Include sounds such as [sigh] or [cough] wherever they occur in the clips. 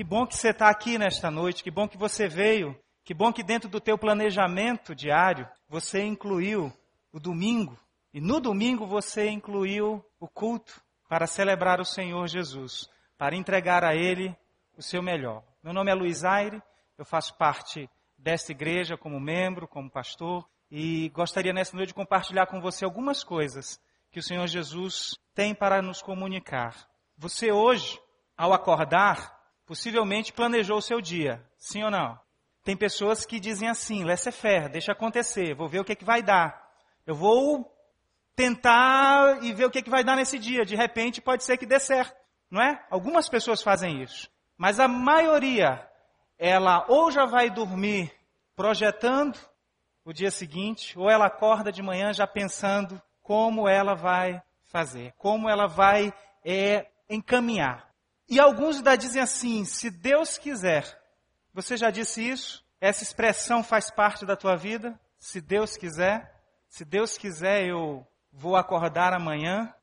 Que bom que você está aqui nesta noite, que bom que você veio, que bom que dentro do teu planejamento diário você incluiu o domingo. E no domingo você incluiu o culto para celebrar o Senhor Jesus, para entregar a Ele o seu melhor. Meu nome é Luiz Aire, eu faço parte desta igreja como membro, como pastor, e gostaria nessa noite de compartilhar com você algumas coisas que o Senhor Jesus tem para nos comunicar. Você hoje, ao acordar, possivelmente planejou o seu dia, sim ou não? Tem pessoas que dizem assim, laissez-faire, deixa acontecer, vou ver o que, é que vai dar. Eu vou tentar e ver o que, é que vai dar nesse dia. De repente pode ser que dê certo, não é? Algumas pessoas fazem isso. Mas a maioria, ela ou já vai dormir projetando o dia seguinte, ou ela acorda de manhã já pensando como ela vai fazer, como ela vai é, encaminhar. E alguns ainda dizem assim: se Deus quiser, você já disse isso? Essa expressão faz parte da tua vida? Se Deus quiser, se Deus quiser, eu vou acordar amanhã.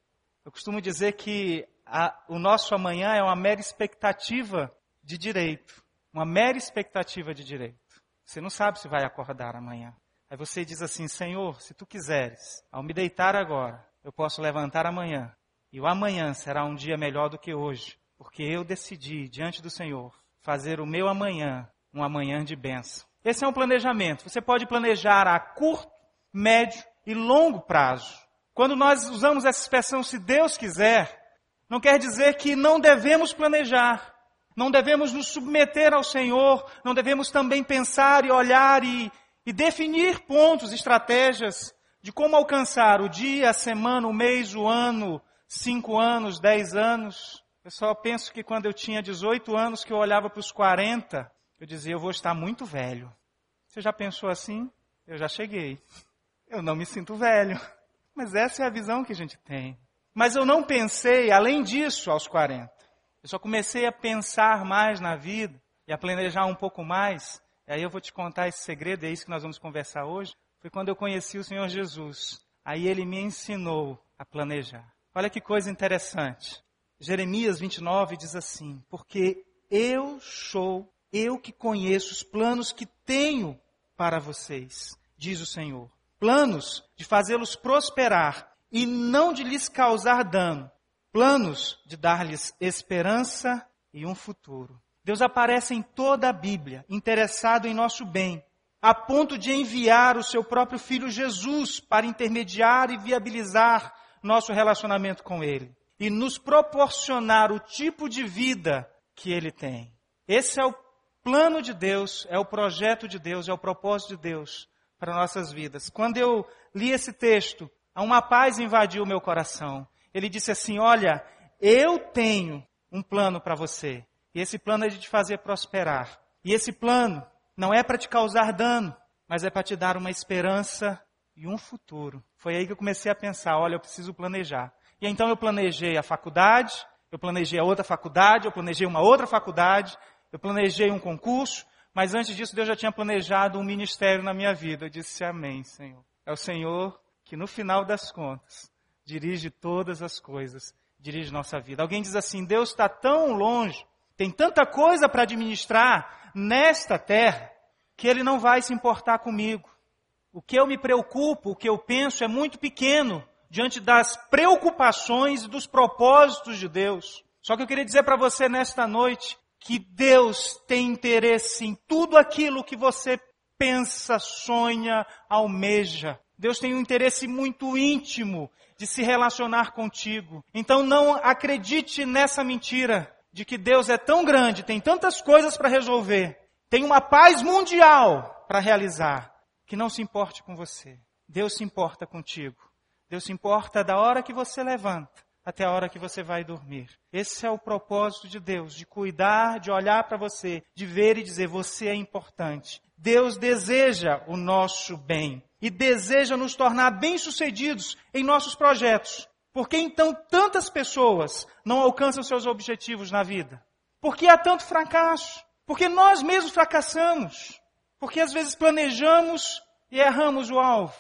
Eu costumo dizer que a, o nosso amanhã é uma mera expectativa de direito. Uma mera expectativa de direito. Você não sabe se vai acordar amanhã. Aí você diz assim: Senhor, se tu quiseres, ao me deitar agora, eu posso levantar amanhã. E o amanhã será um dia melhor do que hoje. Porque eu decidi, diante do Senhor, fazer o meu amanhã um amanhã de bênção. Esse é um planejamento. Você pode planejar a curto, médio e longo prazo. Quando nós usamos essa expressão, se Deus quiser, não quer dizer que não devemos planejar. Não devemos nos submeter ao Senhor, não devemos também pensar e olhar e e definir pontos, estratégias de como alcançar o dia, a semana, o mês, o ano, cinco anos, dez anos. Eu só penso que quando eu tinha 18 anos, que eu olhava para os 40, eu dizia, eu vou estar muito velho. Você já pensou assim? Eu já cheguei. Eu não me sinto velho. [laughs] Mas essa é a visão que a gente tem. Mas eu não pensei, além disso, aos 40. Eu só comecei a pensar mais na vida e a planejar um pouco mais e aí eu vou te contar esse segredo, é isso que nós vamos conversar hoje. Foi quando eu conheci o Senhor Jesus. Aí ele me ensinou a planejar. Olha que coisa interessante. Jeremias 29 diz assim: Porque eu sou, eu que conheço os planos que tenho para vocês, diz o Senhor. Planos de fazê-los prosperar e não de lhes causar dano. Planos de dar-lhes esperança e um futuro. Deus aparece em toda a Bíblia, interessado em nosso bem, a ponto de enviar o seu próprio filho Jesus para intermediar e viabilizar nosso relacionamento com Ele e nos proporcionar o tipo de vida que Ele tem. Esse é o plano de Deus, é o projeto de Deus, é o propósito de Deus para nossas vidas. Quando eu li esse texto, uma paz invadiu o meu coração. Ele disse assim: Olha, eu tenho um plano para você. E esse plano é de te fazer prosperar. E esse plano não é para te causar dano, mas é para te dar uma esperança e um futuro. Foi aí que eu comecei a pensar, olha, eu preciso planejar. E então eu planejei a faculdade, eu planejei a outra faculdade, eu planejei uma outra faculdade, eu planejei um concurso, mas antes disso Deus já tinha planejado um ministério na minha vida. Eu disse amém, Senhor. É o Senhor que no final das contas dirige todas as coisas, dirige nossa vida. Alguém diz assim, Deus está tão longe tem tanta coisa para administrar nesta terra que ele não vai se importar comigo. O que eu me preocupo, o que eu penso é muito pequeno diante das preocupações e dos propósitos de Deus. Só que eu queria dizer para você nesta noite que Deus tem interesse em tudo aquilo que você pensa, sonha, almeja. Deus tem um interesse muito íntimo de se relacionar contigo. Então não acredite nessa mentira de que Deus é tão grande, tem tantas coisas para resolver, tem uma paz mundial para realizar, que não se importe com você. Deus se importa contigo. Deus se importa da hora que você levanta até a hora que você vai dormir. Esse é o propósito de Deus, de cuidar, de olhar para você, de ver e dizer: você é importante. Deus deseja o nosso bem e deseja nos tornar bem-sucedidos em nossos projetos. Por que então tantas pessoas não alcançam seus objetivos na vida? Por que há tanto fracasso? Porque nós mesmos fracassamos. Porque às vezes planejamos e erramos o alvo.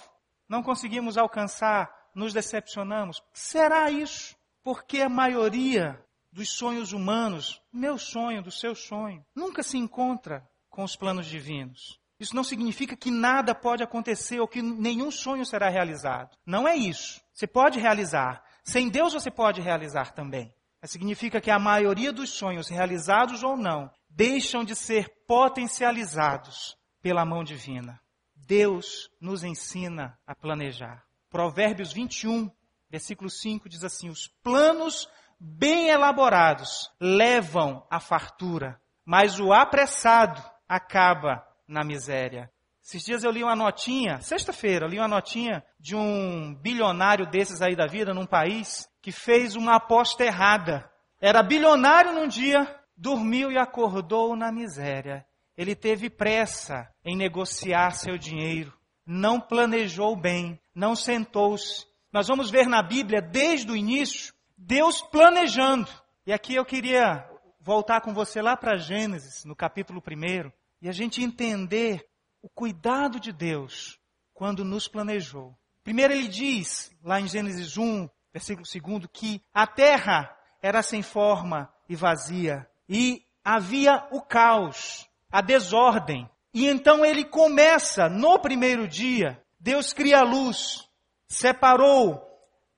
Não conseguimos alcançar, nos decepcionamos. Será isso? Porque a maioria dos sonhos humanos, meu sonho, do seu sonho, nunca se encontra com os planos divinos. Isso não significa que nada pode acontecer ou que nenhum sonho será realizado. Não é isso. Você pode realizar. Sem Deus você pode realizar também. Mas significa que a maioria dos sonhos, realizados ou não, deixam de ser potencializados pela mão divina. Deus nos ensina a planejar. Provérbios 21, versículo 5 diz assim: Os planos bem elaborados levam à fartura, mas o apressado acaba na miséria. Esses dias eu li uma notinha, sexta-feira, eu li uma notinha de um bilionário desses aí da vida, num país, que fez uma aposta errada. Era bilionário num dia, dormiu e acordou na miséria. Ele teve pressa em negociar seu dinheiro, não planejou bem, não sentou-se. Nós vamos ver na Bíblia, desde o início, Deus planejando. E aqui eu queria voltar com você lá para Gênesis, no capítulo 1, e a gente entender o cuidado de Deus quando nos planejou. Primeiro ele diz, lá em Gênesis 1, versículo 2, que a terra era sem forma e vazia, e havia o caos, a desordem. E então ele começa, no primeiro dia, Deus cria a luz, separou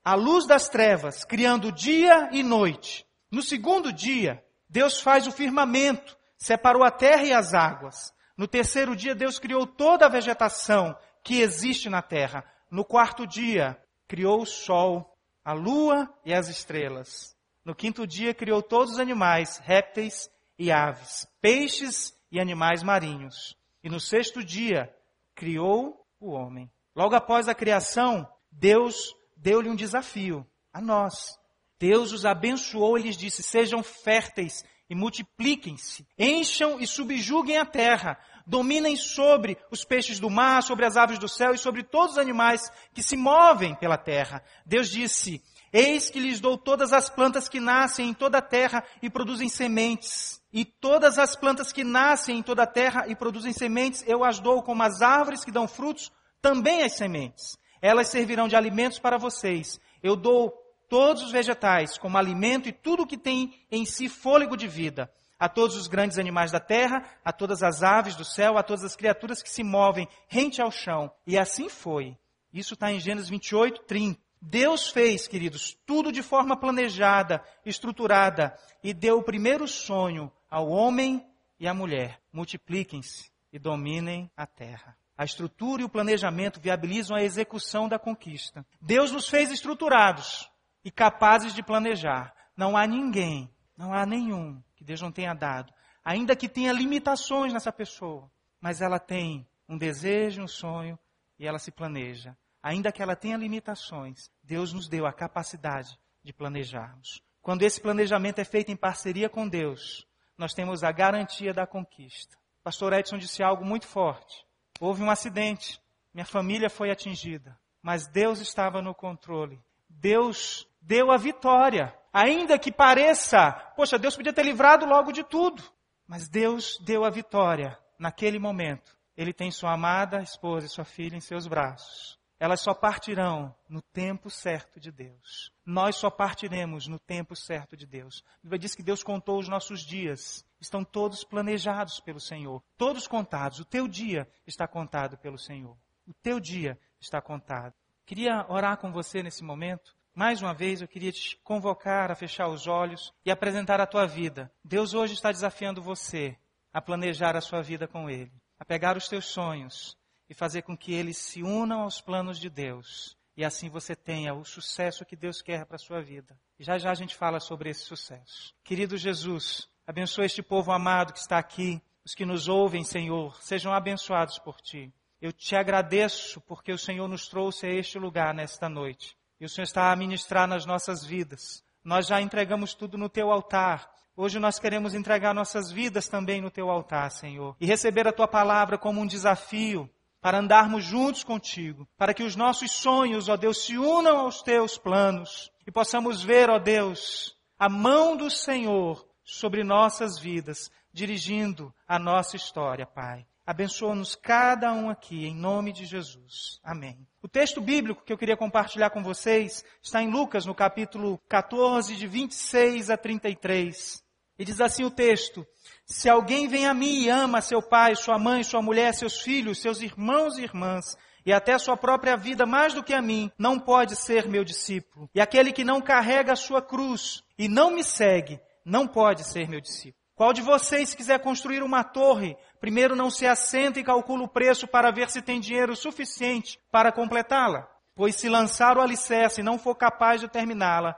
a luz das trevas, criando dia e noite. No segundo dia, Deus faz o firmamento, separou a terra e as águas. No terceiro dia, Deus criou toda a vegetação que existe na terra. No quarto dia, criou o sol, a lua e as estrelas. No quinto dia, criou todos os animais, répteis e aves, peixes e animais marinhos. E no sexto dia, criou o homem. Logo após a criação, Deus deu-lhe um desafio a nós. Deus os abençoou e lhes disse: Sejam férteis e multipliquem-se, encham e subjuguem a terra, dominem sobre os peixes do mar, sobre as aves do céu e sobre todos os animais que se movem pela terra. Deus disse, eis que lhes dou todas as plantas que nascem em toda a terra e produzem sementes. E todas as plantas que nascem em toda a terra e produzem sementes, eu as dou como as árvores que dão frutos, também as sementes. Elas servirão de alimentos para vocês. Eu dou todos os vegetais como alimento e tudo que tem em si fôlego de vida, a todos os grandes animais da terra, a todas as aves do céu, a todas as criaturas que se movem rente ao chão. E assim foi. Isso está em Gênesis 28, 30. Deus fez, queridos, tudo de forma planejada, estruturada, e deu o primeiro sonho ao homem e à mulher. Multipliquem-se e dominem a terra. A estrutura e o planejamento viabilizam a execução da conquista. Deus nos fez estruturados e capazes de planejar. Não há ninguém, não há nenhum que Deus não tenha dado, ainda que tenha limitações nessa pessoa, mas ela tem um desejo, um sonho e ela se planeja. Ainda que ela tenha limitações, Deus nos deu a capacidade de planejarmos. Quando esse planejamento é feito em parceria com Deus, nós temos a garantia da conquista. O pastor Edson disse algo muito forte. Houve um acidente, minha família foi atingida, mas Deus estava no controle. Deus deu a vitória. Ainda que pareça, poxa, Deus podia ter livrado logo de tudo. Mas Deus deu a vitória naquele momento. Ele tem sua amada esposa e sua filha em seus braços. Elas só partirão no tempo certo de Deus. Nós só partiremos no tempo certo de Deus. A Bíblia diz que Deus contou os nossos dias. Estão todos planejados pelo Senhor. Todos contados. O teu dia está contado pelo Senhor. O teu dia está contado. Queria orar com você nesse momento. Mais uma vez, eu queria te convocar a fechar os olhos e apresentar a tua vida. Deus hoje está desafiando você a planejar a sua vida com Ele, a pegar os teus sonhos e fazer com que eles se unam aos planos de Deus. E assim você tenha o sucesso que Deus quer para a sua vida. E já já a gente fala sobre esse sucesso. Querido Jesus, abençoa este povo amado que está aqui, os que nos ouvem, Senhor, sejam abençoados por Ti. Eu te agradeço porque o Senhor nos trouxe a este lugar nesta noite. E o Senhor está a ministrar nas nossas vidas. Nós já entregamos tudo no teu altar. Hoje nós queremos entregar nossas vidas também no teu altar, Senhor. E receber a tua palavra como um desafio para andarmos juntos contigo. Para que os nossos sonhos, ó Deus, se unam aos teus planos. E possamos ver, ó Deus, a mão do Senhor sobre nossas vidas, dirigindo a nossa história, Pai. Abençoa-nos cada um aqui, em nome de Jesus. Amém. O texto bíblico que eu queria compartilhar com vocês está em Lucas, no capítulo 14, de 26 a 33. E diz assim o texto: Se alguém vem a mim e ama seu pai, sua mãe, sua mulher, seus filhos, seus irmãos e irmãs, e até sua própria vida mais do que a mim, não pode ser meu discípulo. E aquele que não carrega a sua cruz e não me segue, não pode ser meu discípulo. Qual de vocês, se quiser construir uma torre, primeiro não se assenta e calcula o preço para ver se tem dinheiro suficiente para completá-la? Pois se lançar o alicerce e não for capaz de terminá-la,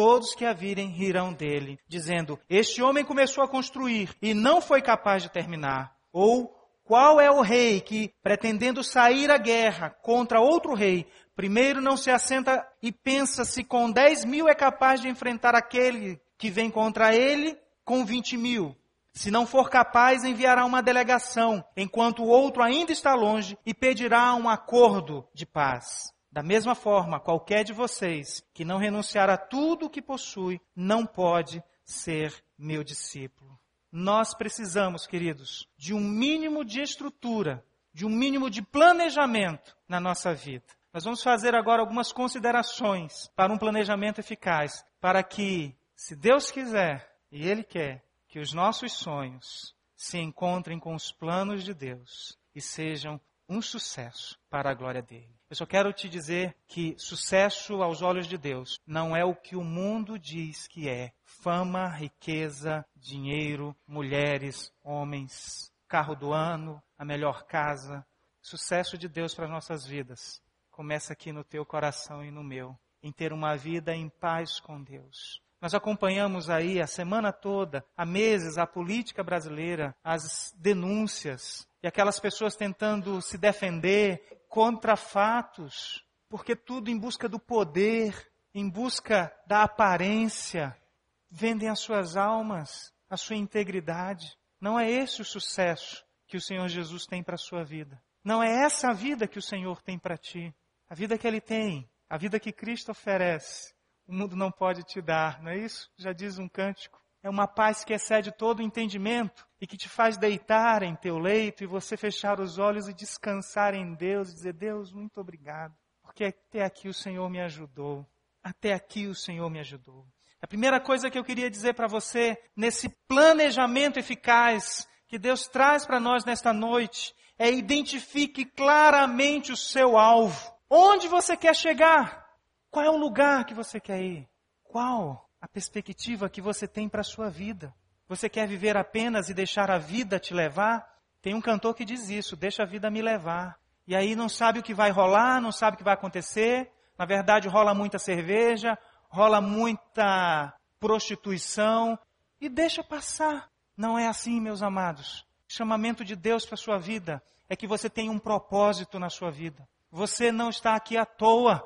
todos que a virem rirão dele, dizendo: Este homem começou a construir e não foi capaz de terminar. Ou qual é o rei que, pretendendo sair à guerra contra outro rei, primeiro não se assenta e pensa se com dez mil é capaz de enfrentar aquele que vem contra ele com 20 mil. Se não for capaz, enviará uma delegação, enquanto o outro ainda está longe, e pedirá um acordo de paz. Da mesma forma, qualquer de vocês que não renunciar a tudo o que possui, não pode ser meu discípulo. Nós precisamos, queridos, de um mínimo de estrutura, de um mínimo de planejamento na nossa vida. Nós vamos fazer agora algumas considerações para um planejamento eficaz, para que, se Deus quiser, e Ele quer que os nossos sonhos se encontrem com os planos de Deus e sejam um sucesso para a glória dele. Eu só quero te dizer que sucesso aos olhos de Deus não é o que o mundo diz que é. Fama, riqueza, dinheiro, mulheres, homens, carro do ano, a melhor casa. Sucesso de Deus para as nossas vidas começa aqui no teu coração e no meu, em ter uma vida em paz com Deus, nós acompanhamos aí a semana toda, há meses, a política brasileira, as denúncias e aquelas pessoas tentando se defender contra fatos, porque tudo em busca do poder, em busca da aparência, vendem as suas almas, a sua integridade. Não é esse o sucesso que o Senhor Jesus tem para a sua vida. Não é essa a vida que o Senhor tem para ti. A vida que Ele tem, a vida que Cristo oferece, o mundo não pode te dar, não é isso? Já diz um cântico. É uma paz que excede todo o entendimento e que te faz deitar em teu leito e você fechar os olhos e descansar em Deus e dizer: Deus, muito obrigado, porque até aqui o Senhor me ajudou. Até aqui o Senhor me ajudou. A primeira coisa que eu queria dizer para você, nesse planejamento eficaz que Deus traz para nós nesta noite, é identifique claramente o seu alvo. Onde você quer chegar? Qual é o lugar que você quer ir? Qual a perspectiva que você tem para a sua vida? Você quer viver apenas e deixar a vida te levar? Tem um cantor que diz isso, deixa a vida me levar. E aí não sabe o que vai rolar, não sabe o que vai acontecer. Na verdade, rola muita cerveja, rola muita prostituição e deixa passar. Não é assim, meus amados. O chamamento de Deus para a sua vida é que você tenha um propósito na sua vida. Você não está aqui à toa.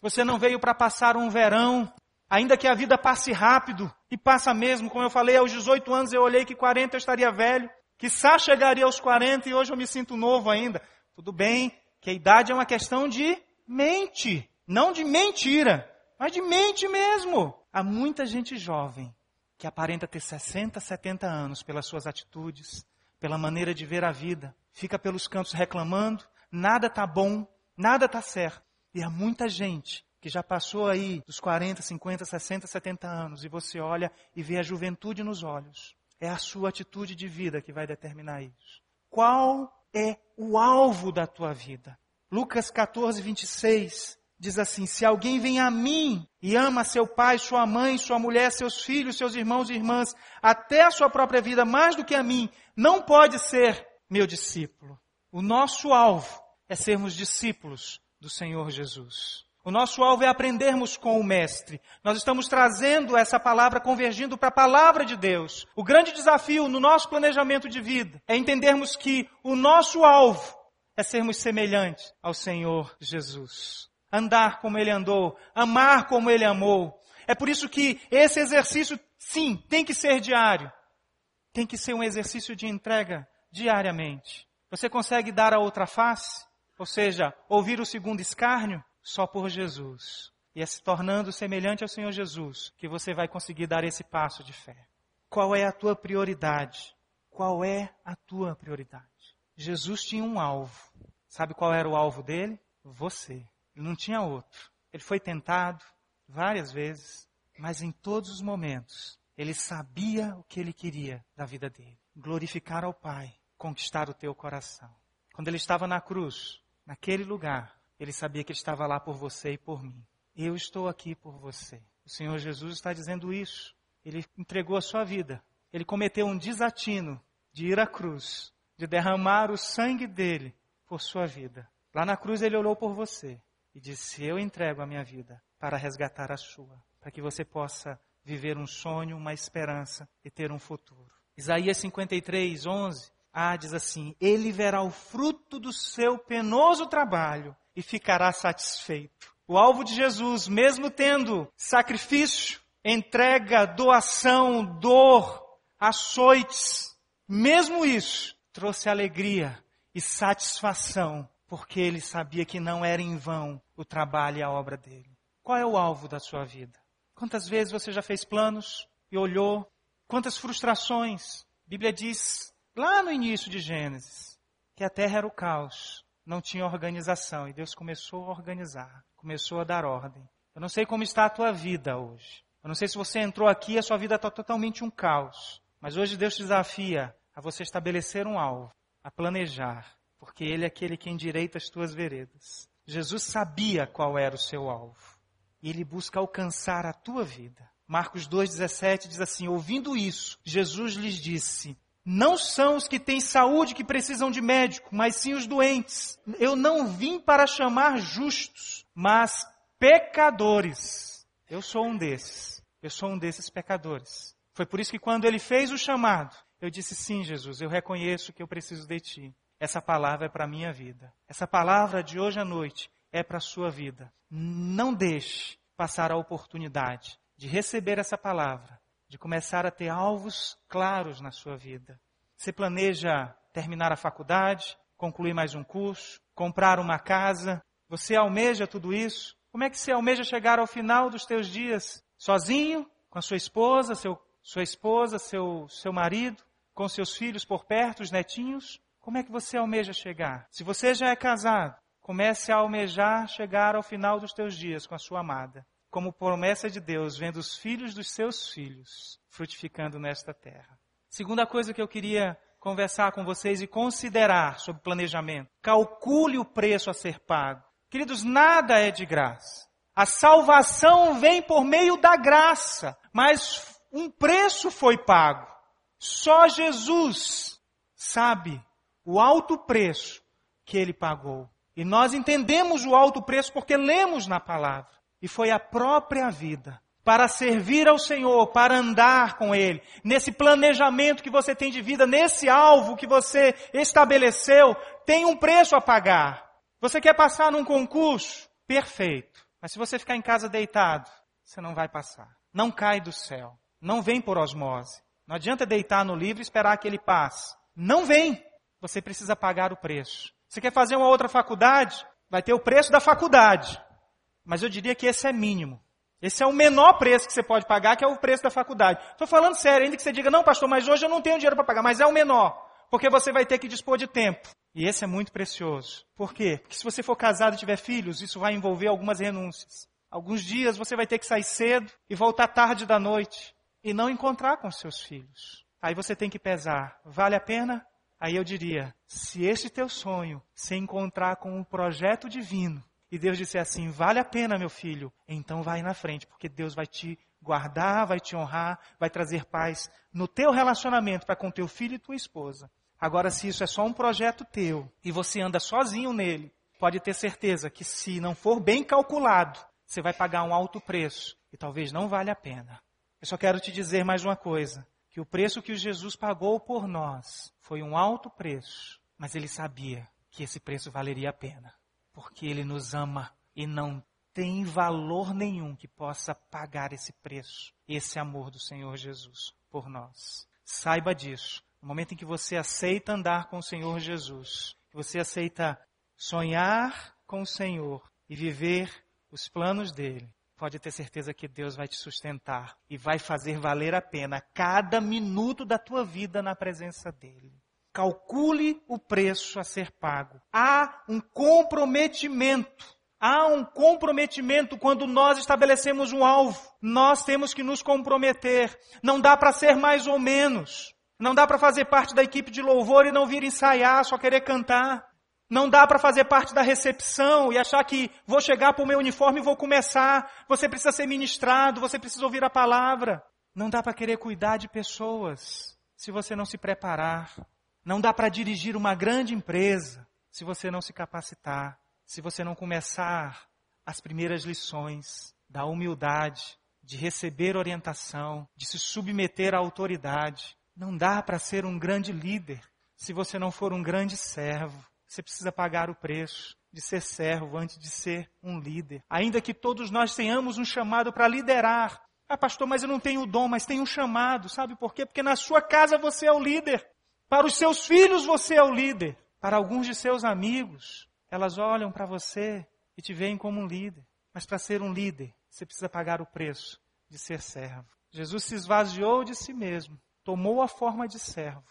Você não veio para passar um verão, ainda que a vida passe rápido, e passa mesmo, como eu falei, aos 18 anos eu olhei que 40 eu estaria velho, que Sá chegaria aos 40 e hoje eu me sinto novo ainda. Tudo bem que a idade é uma questão de mente, não de mentira, mas de mente mesmo. Há muita gente jovem que aparenta ter 60, 70 anos pelas suas atitudes, pela maneira de ver a vida, fica pelos cantos reclamando, nada tá bom, nada tá certo. E há muita gente que já passou aí dos 40, 50, 60, 70 anos e você olha e vê a juventude nos olhos. É a sua atitude de vida que vai determinar isso. Qual é o alvo da tua vida? Lucas 14, 26 diz assim: Se alguém vem a mim e ama seu pai, sua mãe, sua mulher, seus filhos, seus irmãos e irmãs, até a sua própria vida mais do que a mim, não pode ser meu discípulo. O nosso alvo é sermos discípulos do Senhor Jesus. O nosso alvo é aprendermos com o Mestre. Nós estamos trazendo essa palavra convergindo para a palavra de Deus. O grande desafio no nosso planejamento de vida é entendermos que o nosso alvo é sermos semelhantes ao Senhor Jesus. Andar como Ele andou, amar como Ele amou. É por isso que esse exercício, sim, tem que ser diário. Tem que ser um exercício de entrega diariamente. Você consegue dar a outra face? Ou seja, ouvir o segundo escárnio só por Jesus. E é se tornando semelhante ao Senhor Jesus que você vai conseguir dar esse passo de fé. Qual é a tua prioridade? Qual é a tua prioridade? Jesus tinha um alvo. Sabe qual era o alvo dele? Você. Ele não tinha outro. Ele foi tentado várias vezes, mas em todos os momentos ele sabia o que ele queria da vida dele: glorificar ao Pai, conquistar o teu coração. Quando ele estava na cruz, naquele lugar, ele sabia que ele estava lá por você e por mim. Eu estou aqui por você. O Senhor Jesus está dizendo isso. Ele entregou a sua vida. Ele cometeu um desatino de ir à cruz, de derramar o sangue dele por sua vida. Lá na cruz ele olhou por você e disse: Eu entrego a minha vida para resgatar a sua, para que você possa viver um sonho, uma esperança e ter um futuro. Isaías 53, 11, ah, diz assim: Ele verá o fruto do seu penoso trabalho e ficará satisfeito. O alvo de Jesus, mesmo tendo sacrifício, entrega, doação, dor, açoites, mesmo isso trouxe alegria e satisfação, porque ele sabia que não era em vão o trabalho e a obra dele. Qual é o alvo da sua vida? Quantas vezes você já fez planos e olhou? Quantas frustrações? A Bíblia diz lá no início de Gênesis que a terra era o caos, não tinha organização e Deus começou a organizar, começou a dar ordem. Eu não sei como está a tua vida hoje. Eu não sei se você entrou aqui e a sua vida está totalmente um caos. Mas hoje Deus te desafia a você estabelecer um alvo, a planejar, porque Ele é aquele que endireita as tuas veredas. Jesus sabia qual era o seu alvo e ele busca alcançar a tua vida. Marcos 2,17 diz assim: Ouvindo isso, Jesus lhes disse: Não são os que têm saúde que precisam de médico, mas sim os doentes. Eu não vim para chamar justos, mas pecadores. Eu sou um desses. Eu sou um desses pecadores. Foi por isso que quando ele fez o chamado, eu disse: Sim, Jesus, eu reconheço que eu preciso de ti. Essa palavra é para a minha vida. Essa palavra de hoje à noite é para a sua vida. Não deixe passar a oportunidade de receber essa palavra, de começar a ter alvos claros na sua vida. Você planeja terminar a faculdade, concluir mais um curso, comprar uma casa? Você almeja tudo isso? Como é que você almeja chegar ao final dos teus dias? Sozinho? Com a sua esposa, seu, sua esposa, seu, seu marido? Com seus filhos por perto, os netinhos? Como é que você almeja chegar? Se você já é casado, Comece a almejar chegar ao final dos teus dias com a sua amada, como promessa de Deus, vendo os filhos dos seus filhos frutificando nesta terra. Segunda coisa que eu queria conversar com vocês e considerar sobre planejamento. Calcule o preço a ser pago. Queridos, nada é de graça. A salvação vem por meio da graça, mas um preço foi pago. Só Jesus sabe o alto preço que ele pagou. E nós entendemos o alto preço porque lemos na palavra. E foi a própria vida para servir ao Senhor, para andar com Ele, nesse planejamento que você tem de vida, nesse alvo que você estabeleceu, tem um preço a pagar. Você quer passar num concurso? Perfeito. Mas se você ficar em casa deitado, você não vai passar. Não cai do céu. Não vem por osmose. Não adianta deitar no livro e esperar que ele passe. Não vem. Você precisa pagar o preço. Você quer fazer uma outra faculdade? Vai ter o preço da faculdade. Mas eu diria que esse é mínimo. Esse é o menor preço que você pode pagar, que é o preço da faculdade. Estou falando sério, ainda que você diga, não, pastor, mas hoje eu não tenho dinheiro para pagar, mas é o menor. Porque você vai ter que dispor de tempo. E esse é muito precioso. Por quê? Porque se você for casado e tiver filhos, isso vai envolver algumas renúncias. Alguns dias você vai ter que sair cedo e voltar tarde da noite e não encontrar com seus filhos. Aí você tem que pesar. Vale a pena? Aí eu diria, se este teu sonho se encontrar com um projeto divino, e Deus disser assim, vale a pena, meu filho, então vai na frente, porque Deus vai te guardar, vai te honrar, vai trazer paz no teu relacionamento para com teu filho e tua esposa. Agora, se isso é só um projeto teu e você anda sozinho nele, pode ter certeza que se não for bem calculado, você vai pagar um alto preço e talvez não valha a pena. Eu só quero te dizer mais uma coisa que o preço que Jesus pagou por nós foi um alto preço, mas ele sabia que esse preço valeria a pena, porque ele nos ama e não tem valor nenhum que possa pagar esse preço, esse amor do Senhor Jesus por nós. Saiba disso. No momento em que você aceita andar com o Senhor Jesus, que você aceita sonhar com o Senhor e viver os planos dele, pode ter certeza que Deus vai te sustentar e vai fazer valer a pena cada minuto da tua vida na presença dEle. Calcule o preço a ser pago. Há um comprometimento. Há um comprometimento quando nós estabelecemos um alvo. Nós temos que nos comprometer. Não dá para ser mais ou menos. Não dá para fazer parte da equipe de louvor e não vir ensaiar, só querer cantar. Não dá para fazer parte da recepção e achar que vou chegar para o meu uniforme e vou começar. Você precisa ser ministrado, você precisa ouvir a palavra. Não dá para querer cuidar de pessoas se você não se preparar. Não dá para dirigir uma grande empresa se você não se capacitar, se você não começar as primeiras lições da humildade, de receber orientação, de se submeter à autoridade. Não dá para ser um grande líder se você não for um grande servo. Você precisa pagar o preço de ser servo antes de ser um líder. Ainda que todos nós tenhamos um chamado para liderar. Ah, pastor, mas eu não tenho o dom, mas tenho um chamado. Sabe por quê? Porque na sua casa você é o líder. Para os seus filhos você é o líder. Para alguns de seus amigos, elas olham para você e te veem como um líder. Mas para ser um líder, você precisa pagar o preço de ser servo. Jesus se esvaziou de si mesmo, tomou a forma de servo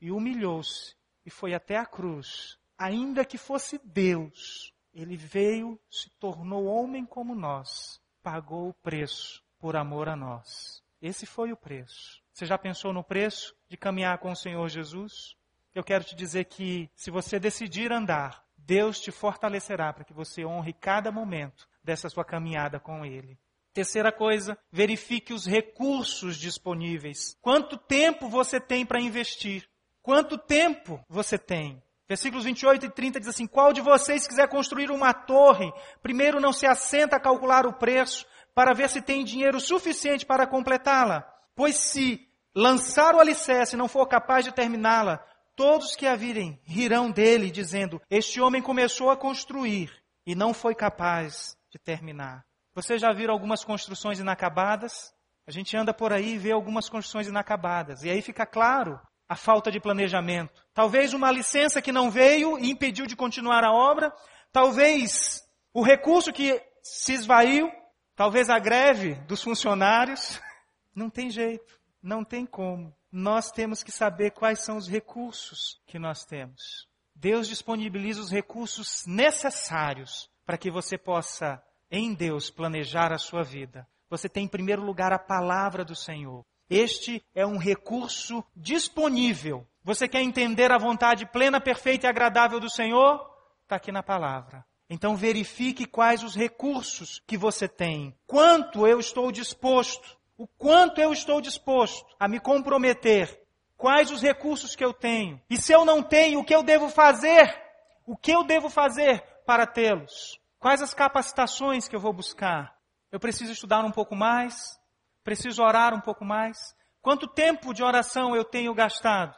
e humilhou-se e foi até a cruz. Ainda que fosse Deus, ele veio, se tornou homem como nós, pagou o preço por amor a nós. Esse foi o preço. Você já pensou no preço de caminhar com o Senhor Jesus? Eu quero te dizer que se você decidir andar, Deus te fortalecerá para que você honre cada momento dessa sua caminhada com Ele. Terceira coisa, verifique os recursos disponíveis. Quanto tempo você tem para investir? Quanto tempo você tem? Versículos 28 e 30 diz assim: Qual de vocês quiser construir uma torre, primeiro não se assenta a calcular o preço, para ver se tem dinheiro suficiente para completá-la? Pois se lançar o alicerce e não for capaz de terminá-la, todos que a virem rirão dele, dizendo: Este homem começou a construir e não foi capaz de terminar. Você já viram algumas construções inacabadas? A gente anda por aí e vê algumas construções inacabadas. E aí fica claro a falta de planejamento. Talvez uma licença que não veio e impediu de continuar a obra. Talvez o recurso que se esvaiu. Talvez a greve dos funcionários. [laughs] Não tem jeito. Não tem como. Nós temos que saber quais são os recursos que nós temos. Deus disponibiliza os recursos necessários para que você possa, em Deus, planejar a sua vida. Você tem em primeiro lugar a palavra do Senhor. Este é um recurso disponível. Você quer entender a vontade plena, perfeita e agradável do Senhor? Está aqui na palavra. Então verifique quais os recursos que você tem. Quanto eu estou disposto o quanto eu estou disposto a me comprometer, quais os recursos que eu tenho, e se eu não tenho, o que eu devo fazer, o que eu devo fazer para tê-los, quais as capacitações que eu vou buscar. Eu preciso estudar um pouco mais, preciso orar um pouco mais. Quanto tempo de oração eu tenho gastado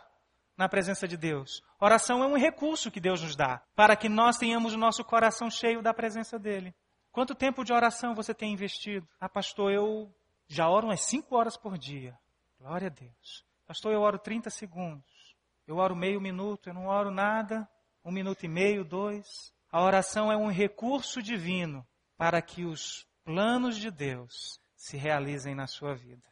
na presença de Deus? Oração é um recurso que Deus nos dá para que nós tenhamos o nosso coração cheio da presença dEle. Quanto tempo de oração você tem investido? Ah, pastor, eu já oro umas 5 horas por dia. Glória a Deus. Pastor, eu oro 30 segundos. Eu oro meio minuto, eu não oro nada. Um minuto e meio, dois. A oração é um recurso divino para que os planos de Deus se realizem na sua vida.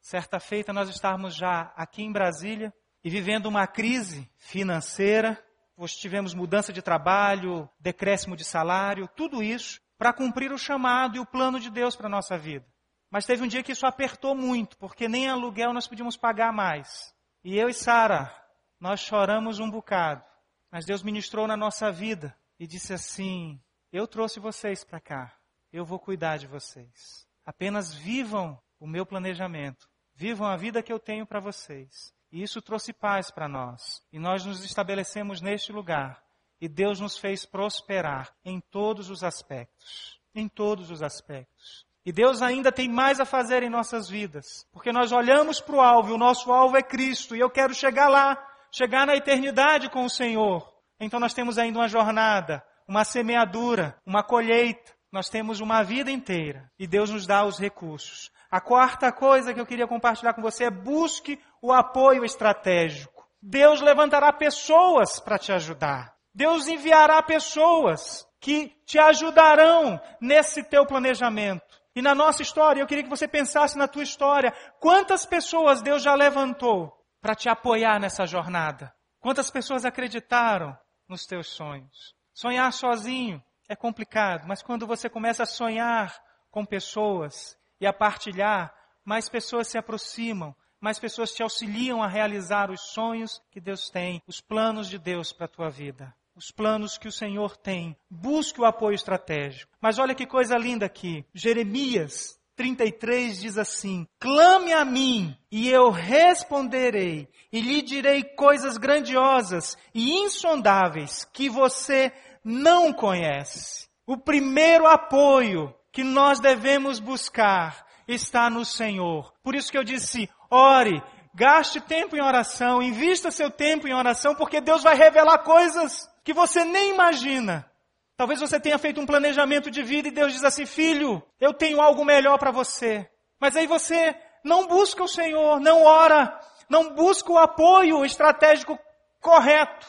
Certa feita nós estávamos já aqui em Brasília e vivendo uma crise financeira, pois tivemos mudança de trabalho, decréscimo de salário, tudo isso para cumprir o chamado e o plano de Deus para a nossa vida. Mas teve um dia que isso apertou muito, porque nem aluguel nós podíamos pagar mais. E eu e Sara, nós choramos um bocado. Mas Deus ministrou na nossa vida e disse assim: Eu trouxe vocês para cá. Eu vou cuidar de vocês. Apenas vivam o meu planejamento. Vivam a vida que eu tenho para vocês. E isso trouxe paz para nós. E nós nos estabelecemos neste lugar. E Deus nos fez prosperar em todos os aspectos. Em todos os aspectos. E Deus ainda tem mais a fazer em nossas vidas, porque nós olhamos para o alvo e o nosso alvo é Cristo, e eu quero chegar lá, chegar na eternidade com o Senhor. Então nós temos ainda uma jornada, uma semeadura, uma colheita, nós temos uma vida inteira e Deus nos dá os recursos. A quarta coisa que eu queria compartilhar com você é busque o apoio estratégico. Deus levantará pessoas para te ajudar. Deus enviará pessoas que te ajudarão nesse teu planejamento. E na nossa história, eu queria que você pensasse na tua história. Quantas pessoas Deus já levantou para te apoiar nessa jornada? Quantas pessoas acreditaram nos teus sonhos? Sonhar sozinho é complicado, mas quando você começa a sonhar com pessoas e a partilhar, mais pessoas se aproximam, mais pessoas te auxiliam a realizar os sonhos que Deus tem, os planos de Deus para a tua vida. Os planos que o Senhor tem. Busque o apoio estratégico. Mas olha que coisa linda aqui. Jeremias 33 diz assim: Clame a mim e eu responderei e lhe direi coisas grandiosas e insondáveis que você não conhece. O primeiro apoio que nós devemos buscar está no Senhor. Por isso que eu disse: ore, gaste tempo em oração, invista seu tempo em oração, porque Deus vai revelar coisas que você nem imagina. Talvez você tenha feito um planejamento de vida e Deus diz assim: filho, eu tenho algo melhor para você. Mas aí você não busca o Senhor, não ora, não busca o apoio estratégico correto.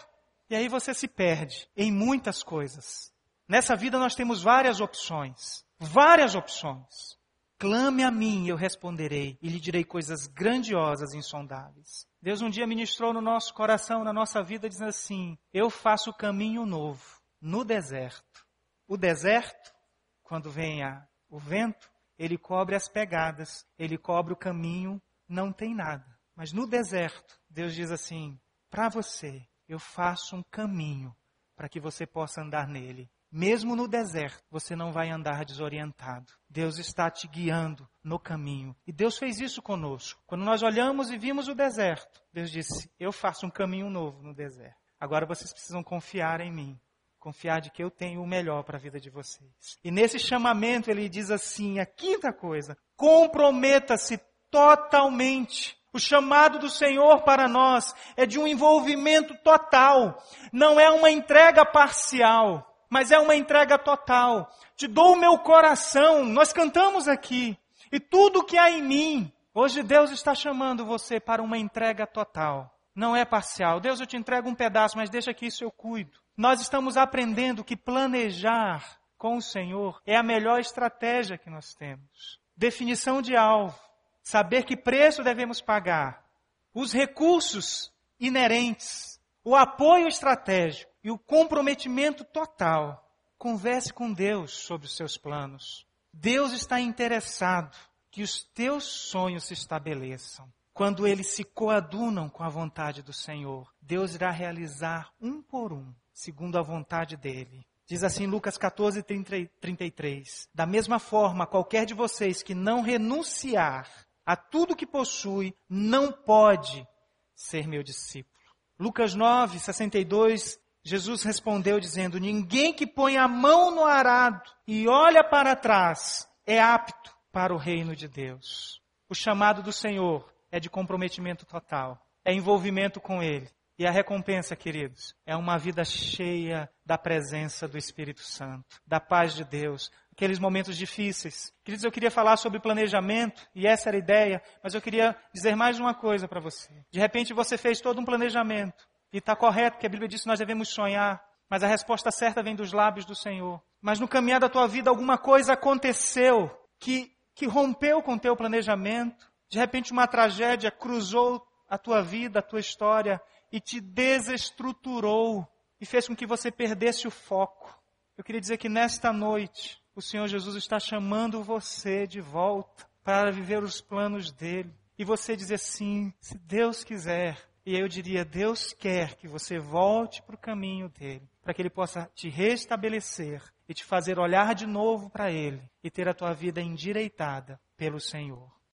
E aí você se perde em muitas coisas. Nessa vida nós temos várias opções. Várias opções. Clame a mim eu responderei e lhe direi coisas grandiosas e insondáveis. Deus um dia ministrou no nosso coração, na nossa vida, dizendo assim: Eu faço caminho novo no deserto. O deserto, quando vem a, o vento, ele cobre as pegadas, ele cobre o caminho, não tem nada. Mas no deserto, Deus diz assim: Para você, eu faço um caminho para que você possa andar nele. Mesmo no deserto, você não vai andar desorientado. Deus está te guiando no caminho. E Deus fez isso conosco. Quando nós olhamos e vimos o deserto, Deus disse: Eu faço um caminho novo no deserto. Agora vocês precisam confiar em mim. Confiar de que eu tenho o melhor para a vida de vocês. E nesse chamamento ele diz assim: a quinta coisa, comprometa-se totalmente. O chamado do Senhor para nós é de um envolvimento total, não é uma entrega parcial mas é uma entrega total. Te dou o meu coração, nós cantamos aqui, e tudo que há em mim. Hoje Deus está chamando você para uma entrega total. Não é parcial. Deus, eu te entrego um pedaço, mas deixa que isso eu cuido. Nós estamos aprendendo que planejar com o Senhor é a melhor estratégia que nós temos. Definição de alvo, saber que preço devemos pagar, os recursos inerentes, o apoio estratégico e o comprometimento total. Converse com Deus sobre os seus planos. Deus está interessado que os teus sonhos se estabeleçam. Quando eles se coadunam com a vontade do Senhor, Deus irá realizar um por um, segundo a vontade dele. Diz assim Lucas 14, 33. Da mesma forma, qualquer de vocês que não renunciar a tudo que possui, não pode ser meu discípulo. Lucas 9, 62 Jesus respondeu dizendo: Ninguém que põe a mão no arado e olha para trás é apto para o reino de Deus. O chamado do Senhor é de comprometimento total, é envolvimento com Ele. E a recompensa, queridos, é uma vida cheia da presença do Espírito Santo, da paz de Deus, aqueles momentos difíceis. Queridos, eu queria falar sobre planejamento, e essa era a ideia, mas eu queria dizer mais uma coisa para você. De repente você fez todo um planejamento, e está correto que a Bíblia diz que nós devemos sonhar, mas a resposta certa vem dos lábios do Senhor. Mas no caminhar da tua vida alguma coisa aconteceu que, que rompeu com o teu planejamento. De repente uma tragédia cruzou a tua vida, a tua história e te desestruturou e fez com que você perdesse o foco. Eu queria dizer que nesta noite o Senhor Jesus está chamando você de volta para viver os planos dele. E você dizer sim, se Deus quiser, e eu diria: Deus quer que você volte para o caminho dele, para que ele possa te restabelecer e te fazer olhar de novo para ele e ter a tua vida endireitada pelo Senhor.